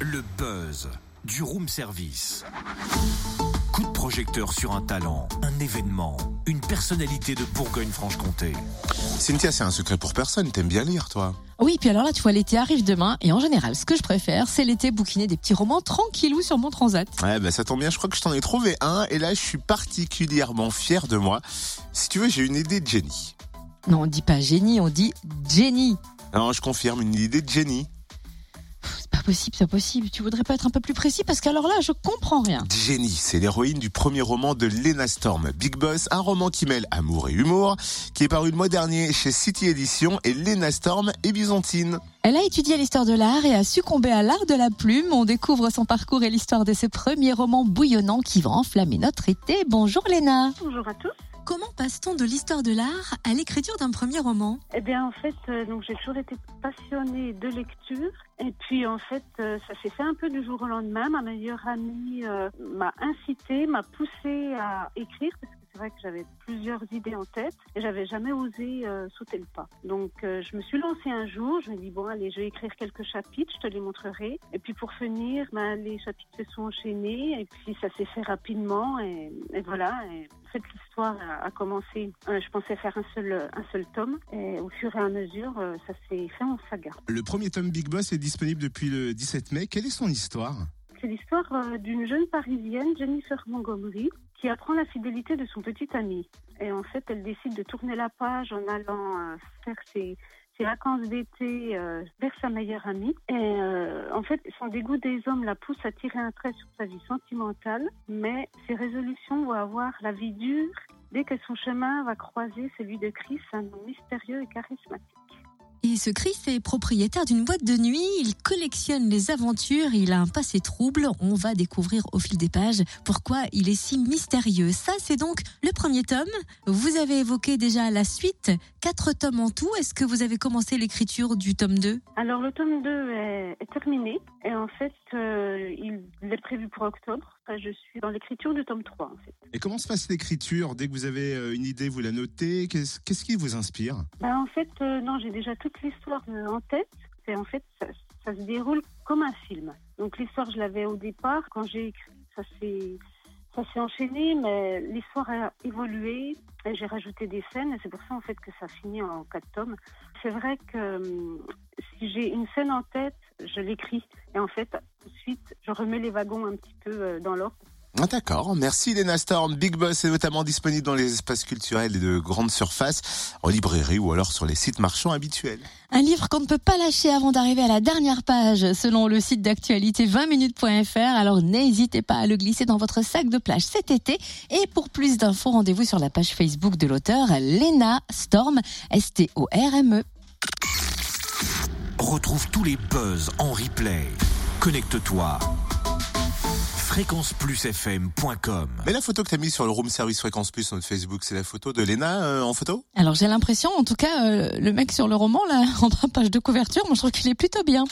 Le buzz du room service. Coup de projecteur sur un talent, un événement, une personnalité de Bourgogne-Franche-Comté. Cynthia, c'est un secret pour personne. T'aimes bien lire, toi Oui, puis alors là, tu vois, l'été arrive demain, et en général, ce que je préfère, c'est l'été bouquiner des petits romans tranquillou sur mon transat. Ouais, bah ça tombe bien. Je crois que je t'en ai trouvé un, et là, je suis particulièrement fier de moi. Si tu veux, j'ai une idée de génie. Non, on dit pas génie, on dit Jenny. Non, je confirme, une idée de génie. Possible, c'est possible. Tu voudrais pas être un peu plus précis parce qu'alors là, je comprends rien. Jenny, c'est l'héroïne du premier roman de Lena Storm, Big Boss, un roman qui mêle amour et humour, qui est paru le mois dernier chez City Edition et Lena Storm est byzantine. Elle a étudié l'histoire de l'art et a succombé à l'art de la plume. On découvre son parcours et l'histoire de ses premiers romans bouillonnants qui vont enflammer notre été. Bonjour Léna. Bonjour à tous. Comment passe-t-on de l'histoire de l'art à l'écriture d'un premier roman? Eh bien, en fait, euh, j'ai toujours été passionnée de lecture. Et puis, en fait, euh, ça s'est fait un peu du jour au lendemain. Ma meilleure amie euh, m'a incité, m'a poussée à écrire vrai que j'avais plusieurs idées en tête et j'avais jamais osé euh, sauter le pas. Donc, euh, je me suis lancée un jour. Je me dis bon, allez, je vais écrire quelques chapitres, je te les montrerai. Et puis, pour finir, ben, les chapitres se sont enchaînés et puis ça s'est fait rapidement et, et voilà. Et, fait, l'histoire a, a commencé. euh, je pensais faire un seul, un seul tome et au fur et à mesure, ça s'est fait en saga. Le premier tome Big Boss est disponible depuis le 17 mai. Quelle est son histoire? C'est l'histoire d'une jeune parisienne, Jennifer Montgomery, qui apprend la fidélité de son petit ami. Et en fait, elle décide de tourner la page en allant euh, faire ses, ses vacances d'été euh, vers sa meilleure amie. Et euh, en fait, son dégoût des hommes la pousse à tirer un trait sur sa vie sentimentale, mais ses résolutions vont avoir la vie dure dès que son chemin va croiser celui de Chris, un homme mystérieux et charismatique. Et ce Chris est propriétaire d'une boîte de nuit, il collectionne les aventures, il a un passé trouble, on va découvrir au fil des pages pourquoi il est si mystérieux. Ça c'est donc le premier tome, vous avez évoqué déjà la suite, quatre tomes en tout, est-ce que vous avez commencé l'écriture du tome 2 Alors le tome 2 est, terminé. Et en fait euh, il est prévu pour octobre. Je suis dans l'écriture du tome 3 en fait. Et comment se passe l'écriture Dès que vous avez euh, une idée, vous la notez Qu'est-ce qui vous inspire Ben, en fait euh, non j'ai déjà toute l'histoire euh, en tête et en fait ça, ça se déroule comme un film. Donc l'histoire je l'avais au départ quand j'ai écrit ça s'est ça s'est enchaîné mais l'histoire a évolué j'ai rajouté des scènes et c'est pour ça en fait que ça finit en quatre tomes. C'est vrai que hum, si j'ai une scène en tête, je l'écris et en fait ensuite je remets les wagons un petit peu euh, dans l'ordre. Ah, D'accord, merci Lena Storm. Big Boss est notamment disponible dans les espaces culturels et de grande surface, en librairie ou alors sur les sites marchands habituels. Un livre qu'on ne peut pas lâcher avant d'arriver à la dernière page selon le site d'actualité 20minutes.fr. Alors n'hésitez pas à le glisser dans votre sac de plage cet été. Et pour plus d'infos, rendez-vous sur la page Facebook de l'auteur Lena Storm, S-T-O-R-M-E. Retrouve tous les buzz en replay. Connecte-toi. fréquenceplusfm.com Mais la photo que t'as mise sur le room service fréquence plus sur notre Facebook, c'est la photo de Lena euh, en photo? Alors j'ai l'impression, en tout cas, euh, le mec sur le roman, là, en page de couverture, moi je trouve qu'il est plutôt bien.